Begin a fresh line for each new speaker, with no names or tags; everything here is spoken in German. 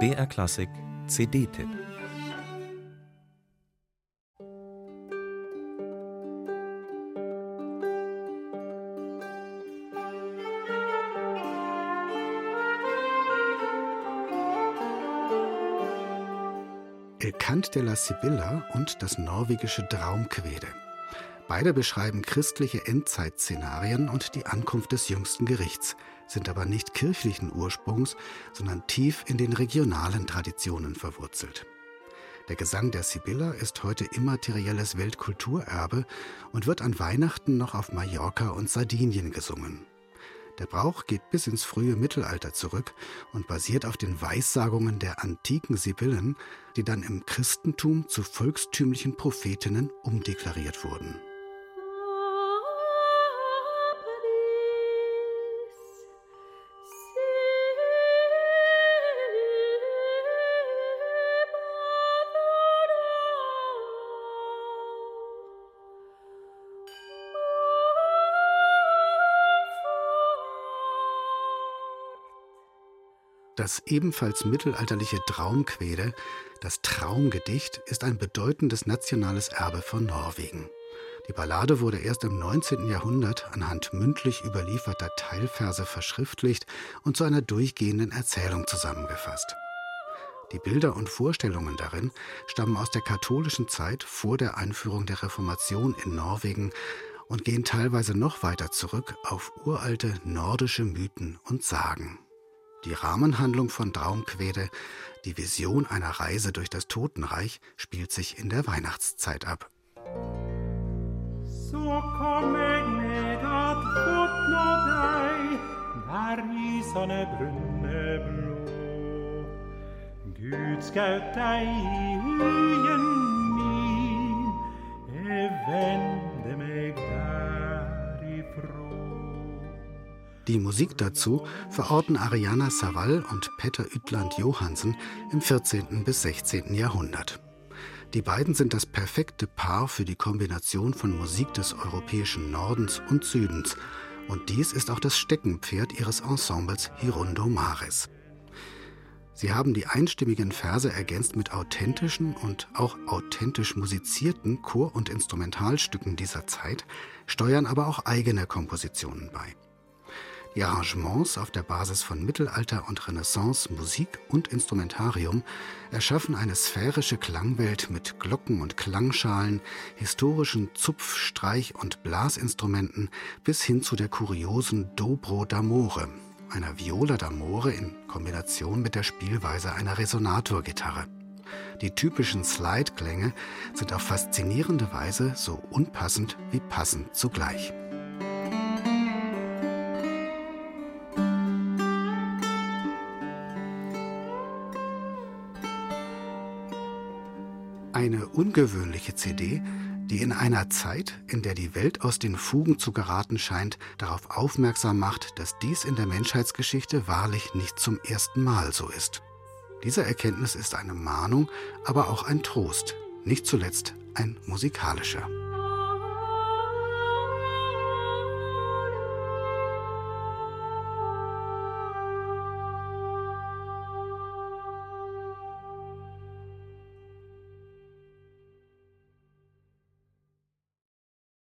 BR Klassik CD-Tipp
El Cant de la Sibylla und das norwegische Traumquede. Beide beschreiben christliche Endzeitszenarien und die Ankunft des jüngsten Gerichts, sind aber nicht kirchlichen Ursprungs, sondern tief in den regionalen Traditionen verwurzelt. Der Gesang der Sibylla ist heute immaterielles Weltkulturerbe und wird an Weihnachten noch auf Mallorca und Sardinien gesungen. Der Brauch geht bis ins frühe Mittelalter zurück und basiert auf den Weissagungen der antiken Sibyllen, die dann im Christentum zu volkstümlichen Prophetinnen umdeklariert wurden. Das ebenfalls mittelalterliche Traumquede, das Traumgedicht, ist ein bedeutendes nationales Erbe von Norwegen. Die Ballade wurde erst im 19. Jahrhundert anhand mündlich überlieferter Teilverse verschriftlicht und zu einer durchgehenden Erzählung zusammengefasst. Die Bilder und Vorstellungen darin stammen aus der katholischen Zeit vor der Einführung der Reformation in Norwegen und gehen teilweise noch weiter zurück auf uralte nordische Mythen und Sagen. Die Rahmenhandlung von Traumquede, die Vision einer Reise durch das Totenreich, spielt sich in der Weihnachtszeit ab. So kommer med at våkna deg der isene brunne blå. Gud skaut deg i hyen Die Musik dazu verorten Ariana Savall und Peter Ütland Johansen im 14. bis 16. Jahrhundert. Die beiden sind das perfekte Paar für die Kombination von Musik des europäischen Nordens und Südens. Und dies ist auch das Steckenpferd ihres Ensembles Hirundo Mares. Sie haben die einstimmigen Verse ergänzt mit authentischen und auch authentisch musizierten Chor- und Instrumentalstücken dieser Zeit, steuern aber auch eigene Kompositionen bei. Die Arrangements auf der Basis von Mittelalter und Renaissance Musik und Instrumentarium erschaffen eine sphärische Klangwelt mit Glocken und Klangschalen, historischen Zupf-, Streich- und Blasinstrumenten bis hin zu der kuriosen Dobro d'Amore, einer Viola d'Amore in Kombination mit der Spielweise einer Resonatorgitarre. Die typischen Slide-Klänge sind auf faszinierende Weise so unpassend wie passend zugleich. Eine ungewöhnliche CD, die in einer Zeit, in der die Welt aus den Fugen zu geraten scheint, darauf aufmerksam macht, dass dies in der Menschheitsgeschichte wahrlich nicht zum ersten Mal so ist. Diese Erkenntnis ist eine Mahnung, aber auch ein Trost, nicht zuletzt ein musikalischer.